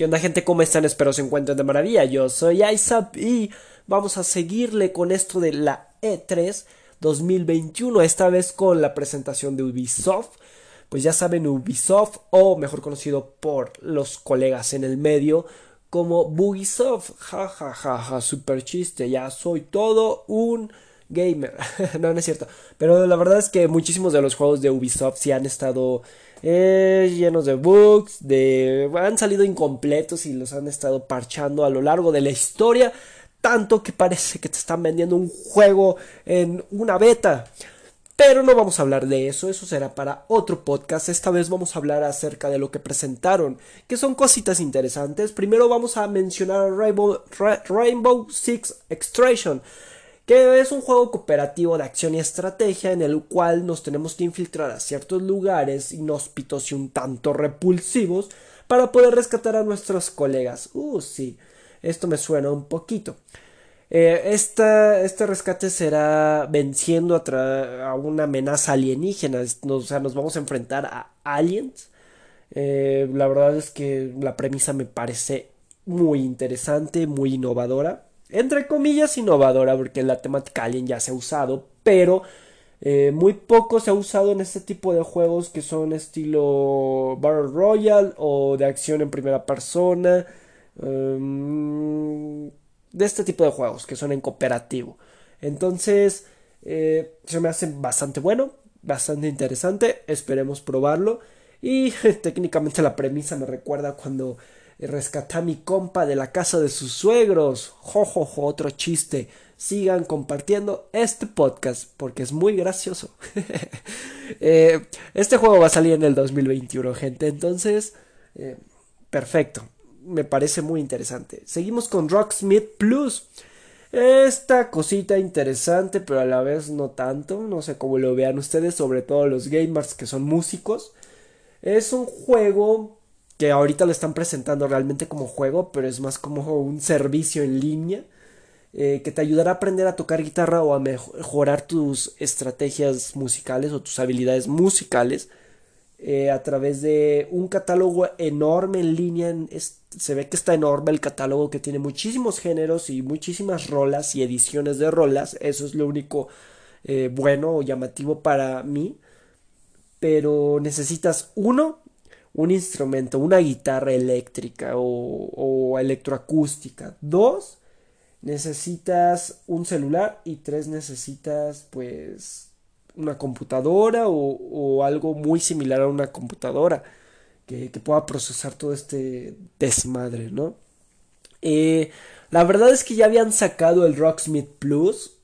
¿Qué onda gente? ¿Cómo están? Espero se encuentren de maravilla. Yo soy Isaac y vamos a seguirle con esto de la E3 2021, esta vez con la presentación de Ubisoft. Pues ya saben, Ubisoft, o mejor conocido por los colegas en el medio, como Bugisoft. Ja, ja, ja, ja, super chiste. Ya soy todo un gamer. no, no es cierto. Pero la verdad es que muchísimos de los juegos de Ubisoft sí han estado eh, llenos de bugs, de han salido incompletos y los han estado parchando a lo largo de la historia, tanto que parece que te están vendiendo un juego en una beta. Pero no vamos a hablar de eso, eso será para otro podcast. Esta vez vamos a hablar acerca de lo que presentaron, que son cositas interesantes. Primero vamos a mencionar Rainbow, Rainbow Six Extraction que es un juego cooperativo de acción y estrategia en el cual nos tenemos que infiltrar a ciertos lugares inhóspitos y un tanto repulsivos para poder rescatar a nuestros colegas. Uh, sí, esto me suena un poquito. Eh, este rescate será venciendo a, una amenaza alienígena, o sea, nos vamos a enfrentar a aliens. Eh, la verdad es que la premisa me parece muy interesante, muy innovadora entre comillas, innovadora, porque la temática Alien ya se ha usado, pero eh, muy poco se ha usado en este tipo de juegos que son estilo Battle Royale o de acción en primera persona. Em, de este tipo de juegos que son en cooperativo. Entonces, eh, se me hace bastante bueno, bastante interesante. Esperemos probarlo. Y técnicamente la premisa me recuerda cuando rescaté a mi compa de la casa de sus suegros. Jojojo, otro chiste. Sigan compartiendo este podcast porque es muy gracioso. Eh, este juego va a salir en el 2021, gente. Entonces, eh, perfecto. Me parece muy interesante. Seguimos con Rocksmith Plus. Esta cosita interesante, pero a la vez no tanto. No sé cómo lo vean ustedes, sobre todo los gamers que son músicos. Es un juego que ahorita lo están presentando realmente como juego, pero es más como un servicio en línea eh, que te ayudará a aprender a tocar guitarra o a mejorar tus estrategias musicales o tus habilidades musicales eh, a través de un catálogo enorme en línea. se ve que está enorme el catálogo que tiene muchísimos géneros y muchísimas rolas y ediciones de rolas. Eso es lo único eh, bueno o llamativo para mí. Pero necesitas uno un instrumento, una guitarra eléctrica o, electroacústica. Dos, necesitas un celular y tres, necesitas pues una computadora o, algo muy similar a una computadora que, pueda procesar todo este desmadre, ¿no? Eh, la verdad es que ya habían sacado el Rocksmith Plus,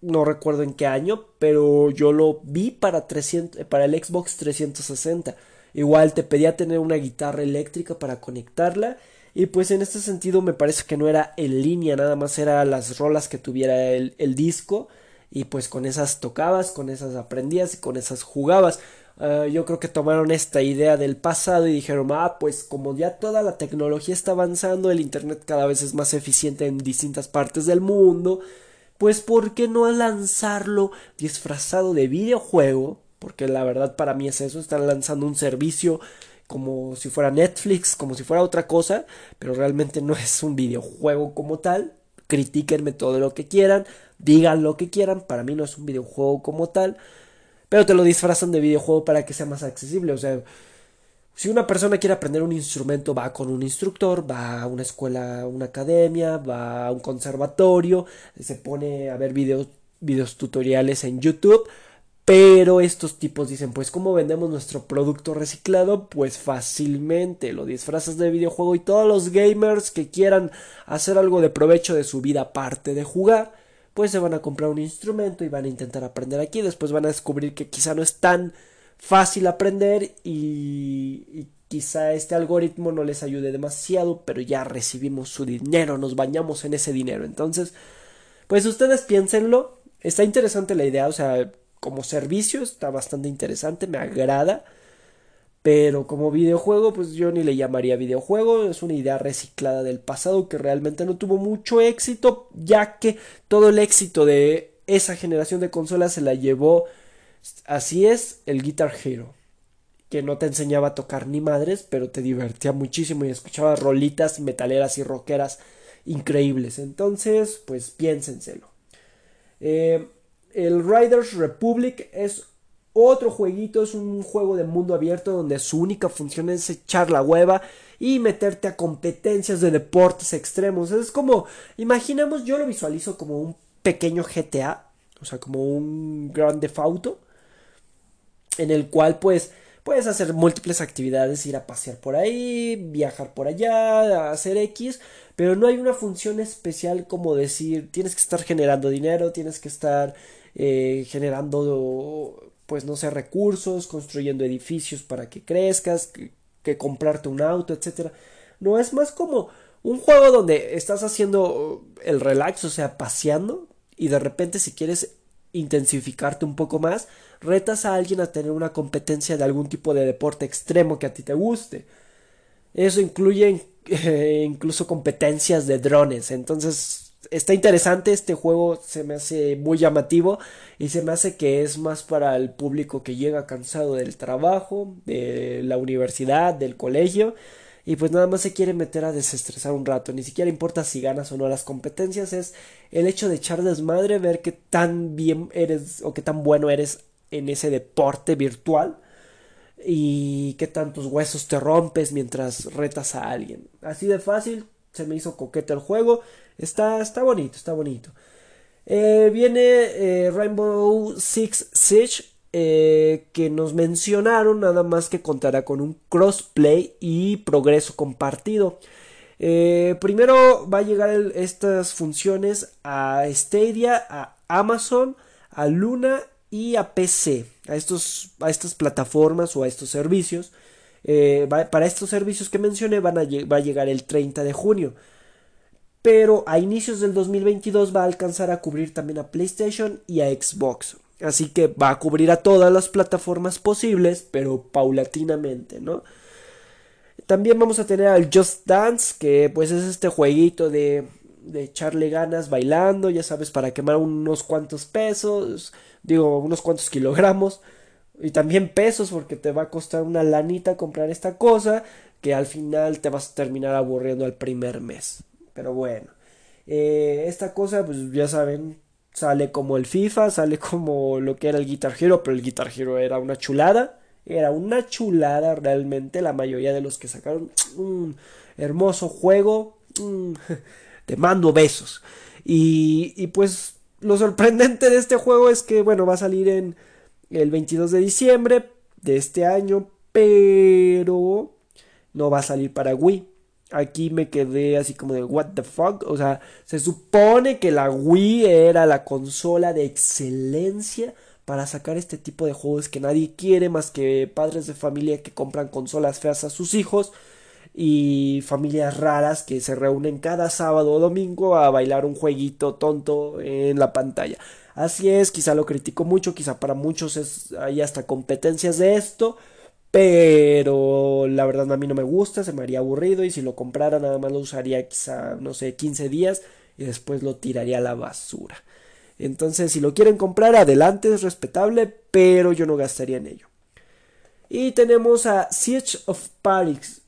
no recuerdo en qué año, pero yo lo vi para, 300, para el Xbox 360 Igual te pedía tener una guitarra eléctrica para conectarla. Y pues en este sentido me parece que no era en línea, nada más era las rolas que tuviera el, disco. Y pues con esas tocabas, con esas aprendías y con esas jugabas. Ah, yo creo que tomaron esta idea del pasado y dijeron, ah, pues como ya toda la tecnología está avanzando, el Internet cada vez es más eficiente en distintas partes del mundo, pues ¿por qué no lanzarlo disfrazado de videojuego? Porque la verdad para mí es eso, están lanzando un servicio como si fuera Netflix, como si fuera otra cosa, pero realmente no es un videojuego como tal. Critíquenme todo lo que quieran, digan lo que quieran, para mí no es un videojuego como tal, pero te lo disfrazan de videojuego para que sea más accesible, o sea, si una persona quiere aprender un instrumento, va con un instructor, va a una escuela, una academia, va a un conservatorio, se pone a ver videos, videos tutoriales en YouTube, pero estos tipos dicen, pues ¿cómo vendemos nuestro producto reciclado? Pues fácilmente lo disfrazas de videojuego y todos los gamers que quieran hacer algo de provecho de su vida aparte de jugar, pues se van a comprar un instrumento y van a intentar aprender aquí. Después van a descubrir que quizá no es tan fácil aprender y, y quizá este algoritmo no les ayude demasiado, pero ya recibimos su dinero, nos bañamos en ese dinero. Entonces, pues ustedes piénsenlo. Está interesante la idea, o sea, como servicio está bastante interesante, me agrada. Pero como videojuego, pues yo ni le llamaría videojuego, es una idea reciclada del pasado que realmente no tuvo mucho éxito, ya que todo el éxito de esa generación de consolas se la llevó, así es, el Guitar Hero. que no te enseñaba a tocar ni madres, pero te divertía muchísimo y escuchaba rolitas metaleras y rockeras increíbles. Entonces, pues piénsenselo. Eh, el Riders Republic es otro jueguito, es un juego de mundo abierto donde su única función es echar la hueva y meterte a competencias de deportes extremos. Es como, imaginemos, yo lo visualizo como un pequeño GTA, o sea, como un Grand Theft Auto, en el cual pues puedes hacer múltiples actividades, ir a pasear por ahí, viajar por allá, hacer X, pero no hay una función especial como decir, tienes que estar generando dinero, tienes que estar eh, generando, pues no sé, recursos, construyendo edificios para que crezcas, que, comprarte un auto, etcétera. No es más como un juego donde estás haciendo el relax, o sea, paseando, y de repente si quieres intensificarte un poco más, retas a alguien a tener una competencia de algún tipo de deporte extremo que a ti te guste. Eso incluye incluso competencias de drones. Entonces está interesante este juego, se me hace muy llamativo y se me hace que es más para el público que llega cansado del trabajo, de la universidad, del colegio y pues nada más se quiere meter a desestresar un rato, ni siquiera importa si ganas o no las competencias, es el hecho de echar desmadre, ver qué tan bien eres o qué tan bueno eres en ese deporte virtual y qué tantos huesos te rompes mientras retas a alguien. Así de fácil, se me hizo coquete el juego, está, está bonito, está bonito. Eh, viene eh, Rainbow Six Siege eh, que nos mencionaron nada más que contará con un crossplay y progreso compartido. Primero va a llegar estas funciones a Stadia, a Amazon, a Luna y a PC, a, estos, a estas plataformas o a estos servicios. Para estos servicios que mencioné van a, va a llegar el 30 de junio. Pero a inicios del 2022 va a alcanzar a cubrir también a PlayStation y a Xbox. Así que va a cubrir a todas las plataformas posibles, pero paulatinamente, ¿no? También vamos a tener al Just Dance, que pues es este jueguito de, de echarle ganas bailando, ya sabes, para quemar unos cuantos pesos, digo, unos cuantos kilogramos, y también pesos, porque te va a costar una lanita comprar esta cosa, que al final te vas a terminar aburriendo al primer mes. Pero bueno, eh, esta cosa, pues ya saben, Sale como el FIFA, sale como lo que era el Guitar Hero, pero el Guitar Hero era una chulada. Era una chulada realmente. La mayoría de los que sacaron un hermoso juego. te mando besos. Y, y pues lo sorprendente de este juego es que, bueno, va a salir en el 22 de diciembre de este año, pero no va a salir para Wii. Aquí me quedé así como de what the fuck. O sea, se supone que la Wii era la consola de excelencia para sacar este tipo de juegos que nadie quiere más que padres de familia que compran consolas feas a sus hijos y familias raras que se reúnen cada sábado o domingo a bailar un jueguito tonto en la pantalla. Así es, quizá lo critico mucho, quizá para muchos es, hay hasta competencias de esto, pero la verdad a mí no me gusta, se me haría aburrido y si lo comprara nada más lo usaría quizá, no sé, 15 días y después lo tiraría a la basura. Entonces, si lo quieren comprar, adelante, es respetable, pero yo no gastaría en ello. Y tenemos a Siege of Paris,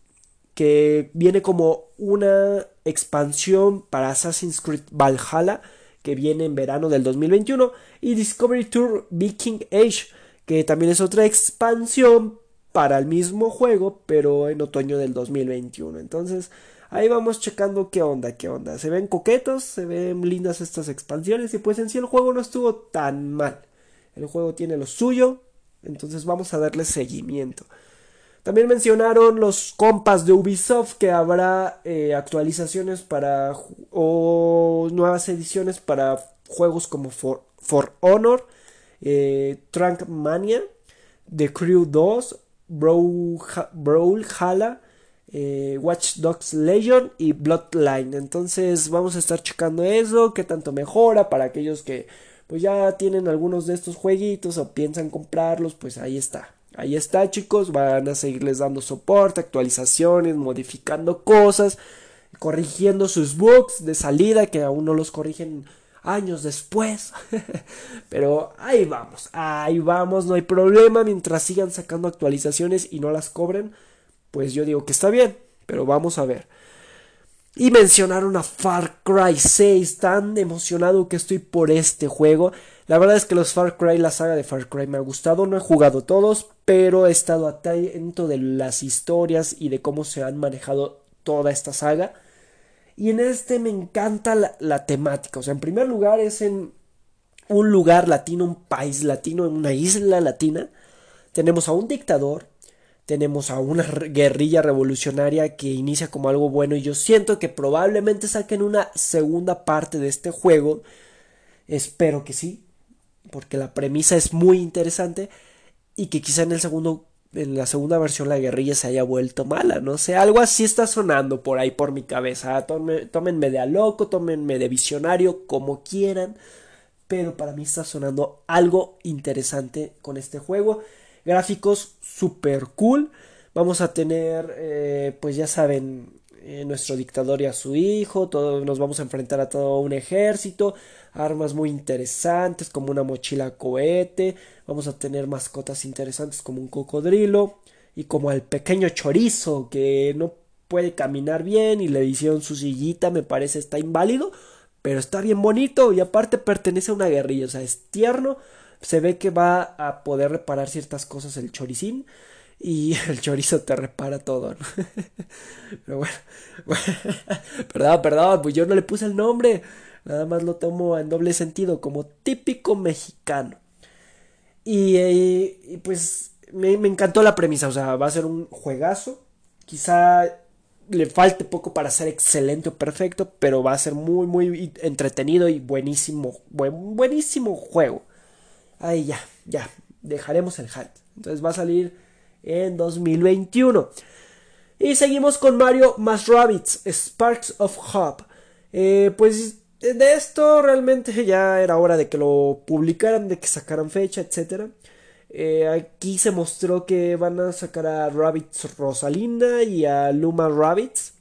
que viene como una expansión para Assassin's Creed Valhalla, que viene en verano del 2021, y Discovery Tour Viking Age, que también es otra expansión para el mismo juego, pero en otoño del 2021. Entonces, ahí vamos checando qué onda, qué onda. Se ven coquetos, se ven lindas estas expansiones y pues en sí el juego no estuvo tan mal. El juego tiene lo suyo, entonces vamos a darle seguimiento. También mencionaron los compas de Ubisoft que habrá eh, actualizaciones para o nuevas ediciones para juegos como For, Honor, eh, Mania, The Crew 2, Brawlhalla, eh, Watch Dogs Legion y Bloodline. Entonces vamos a estar checando eso, qué tanto mejora para aquellos que pues ya tienen algunos de estos jueguitos o piensan comprarlos, pues ahí está. Ahí está chicos, van a seguirles dando soporte, actualizaciones, modificando cosas, corrigiendo sus bugs de salida que aún no los corrigen años después. Pero ahí vamos, ahí vamos, no hay problema. Mientras sigan sacando actualizaciones y no las cobren, pues yo digo que está bien. Pero vamos a ver. Y mencionaron a Far Cry 6, tan emocionado que estoy por este juego. La verdad es que los Far Cry, la saga de Far Cry me ha gustado, no he jugado todos, pero he estado atento de las historias y de cómo se han manejado toda esta saga. Y en este me encanta la, temática. O sea, en primer lugar es en un lugar latino, un país latino, en una isla latina. Tenemos a un dictador, tenemos a una guerrilla revolucionaria que inicia como algo bueno y yo siento que probablemente saquen una segunda parte de este juego. Espero que sí, porque la premisa es muy interesante y que quizá en el segundo en la segunda versión la guerrilla se haya vuelto mala, no sé, algo así está sonando por ahí por mi cabeza. tómenme de a loco, tómenme de visionario, como quieran, pero para mí está sonando algo interesante con este juego. Gráficos super cool. Vamos a tener, eh, pues ya saben, eh, nuestro dictador y a su hijo, todo, nos vamos a enfrentar a todo un ejército, armas muy interesantes como una mochila cohete, vamos a tener mascotas interesantes como un cocodrilo y como el pequeño chorizo que no puede caminar bien y le hicieron su sillita, me parece está inválido, pero está bien bonito y aparte pertenece a una guerrilla, o sea, es tierno, se ve que va a poder reparar ciertas cosas el choricín y el chorizo te repara todo. Pero bueno, perdón, perdón, pues yo no le puse el nombre. Nada más lo tomo en doble sentido, como típico mexicano. Y, eh, pues me, encantó la premisa, o sea, va a ser un juegazo. Quizá le falte poco para ser excelente o perfecto, pero va a ser muy, muy entretenido y buenísimo, buenísimo juego. Ahí ya, ya, dejaremos el hype. Entonces va a salir en 2021. Y seguimos con Mario más Rabbits, Sparks of Hope. Eh, pues de esto realmente ya era hora de que lo publicaran, de que sacaran fecha, etc. Eh, aquí se mostró que van a sacar a Rabbits Rosalinda y a Luma Rabbits.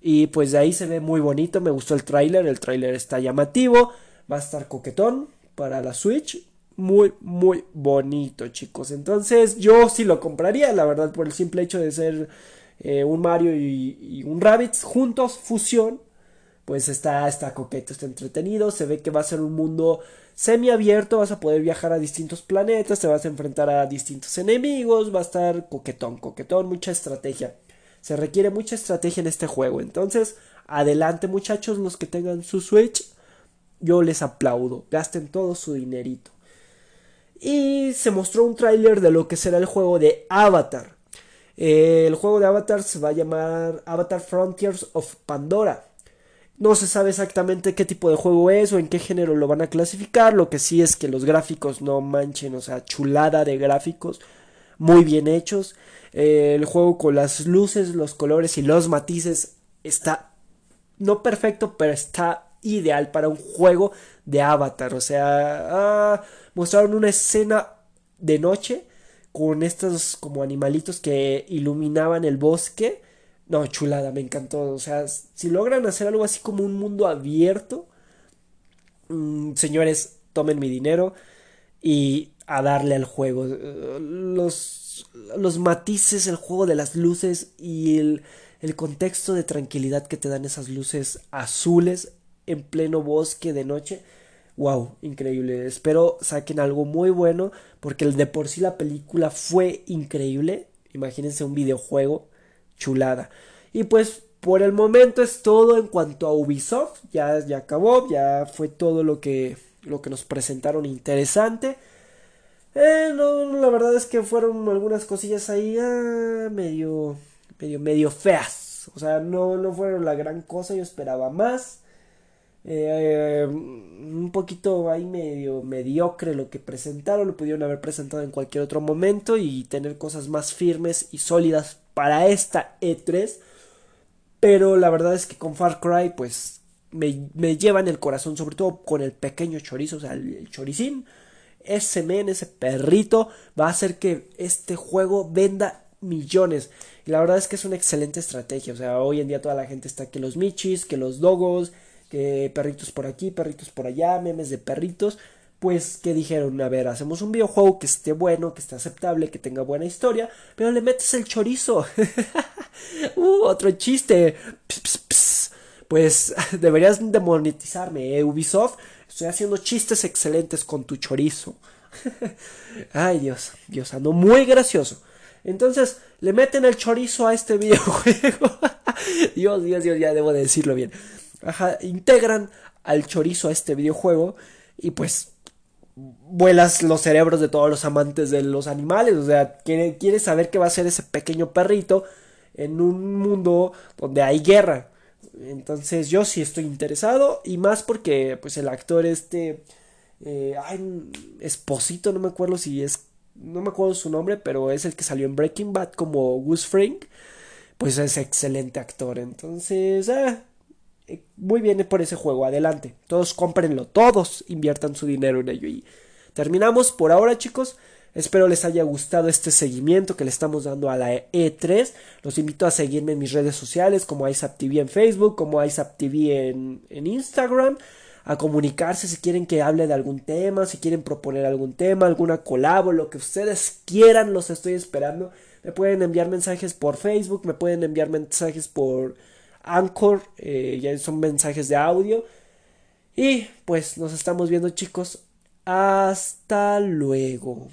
Y pues de ahí se ve muy bonito, me gustó el tráiler, el tráiler está llamativo, va a estar coquetón para la Switch muy, muy bonito, chicos. Entonces, yo sí lo compraría, la verdad, por el simple hecho de ser eh, un Mario y, un Rabbids juntos, fusión. Pues está, está coqueto, está entretenido. Se ve que va a ser un mundo semiabierto. Vas a poder viajar a distintos planetas. Te vas a enfrentar a distintos enemigos. Va a estar coquetón, coquetón, mucha estrategia. Se requiere mucha estrategia en este juego. Entonces, adelante, muchachos, los que tengan su Switch. Yo les aplaudo. Gasten todo su dinerito y se mostró un tráiler de lo que será el juego de Avatar. el juego de Avatar se va a llamar Avatar Frontiers of Pandora. No se sabe exactamente qué tipo de juego es o en qué género lo van a clasificar. Lo que sí es que los gráficos no manchen, o sea, chulada de gráficos, muy bien hechos. el juego con las luces, los colores y los matices está no perfecto, pero está ideal para un juego de Avatar. O sea, ah, mostraron una escena de noche con estos como animalitos que iluminaban el bosque. No, chulada, me encantó. O sea, si logran hacer algo así como un mundo abierto, mm, señores, tomen mi dinero y a darle al juego. Los, los matices, el juego de las luces y el, el contexto de tranquilidad que te dan esas luces azules en pleno bosque de noche wow, increíble. Espero saquen algo muy bueno porque de por sí la película fue increíble. Imagínense un videojuego chulada. Y pues por el momento es todo en cuanto a Ubisoft. Ya, ya acabó, ya fue todo lo que, lo que nos presentaron interesante. Eh, no, la verdad es que fueron algunas cosillas ahí ah, medio, medio, medio feas. O sea, no, no fueron la gran cosa, yo esperaba más. Eh, un poquito ahí medio mediocre lo que presentaron, lo pudieron haber presentado en cualquier otro momento y tener cosas más firmes y sólidas para esta E3. Pero la verdad es que con Far Cry pues me, me llevan el corazón, sobre todo con el pequeño chorizo, o sea, el, choricín. Ese men, ese perrito va a hacer que este juego venda millones. Y la verdad es que es una excelente estrategia. O sea, hoy en día toda la gente está que los michis, que los dogos, que perritos por aquí, perritos por allá, memes de perritos, pues que dijeron, a ver, hacemos un videojuego que esté bueno, que esté aceptable, que tenga buena historia, pero le metes el chorizo. uh, otro chiste. Pues deberías demonetizarme, ¿eh? Ubisoft. Estoy haciendo chistes excelentes con tu chorizo. Ay, Dios, Dios, ando muy gracioso. Entonces, le meten el chorizo a este videojuego. Dios, Dios, Dios, ya debo de decirlo bien. Integran al chorizo a este videojuego y pues vuelas los cerebros de todos los amantes de los animales. O sea, quieres saber qué va a ser ese pequeño perrito en un mundo donde hay guerra. Entonces yo sí estoy interesado y más porque pues el actor este eh, ay, Esposito, no me acuerdo si es no me acuerdo su nombre, pero es el que salió en Breaking Bad como Gus Fring, pues es excelente actor. Entonces, ah, muy bien por ese juego, adelante. Todos cómprenlo, todos inviertan su dinero en ello. Y terminamos por ahora, chicos. Espero les haya gustado este seguimiento que le estamos dando a la E3. Los invito a seguirme en mis redes sociales como ISAPTV en Facebook, como ISAPTV en, en Instagram. A comunicarse si quieren que hable de algún tema, si quieren proponer algún tema, alguna colabo, lo que ustedes quieran, los estoy esperando. Me pueden enviar mensajes por Facebook, me pueden enviar mensajes por Anchor, eh, ya son mensajes de audio. Y pues nos estamos viendo chicos. Hasta luego.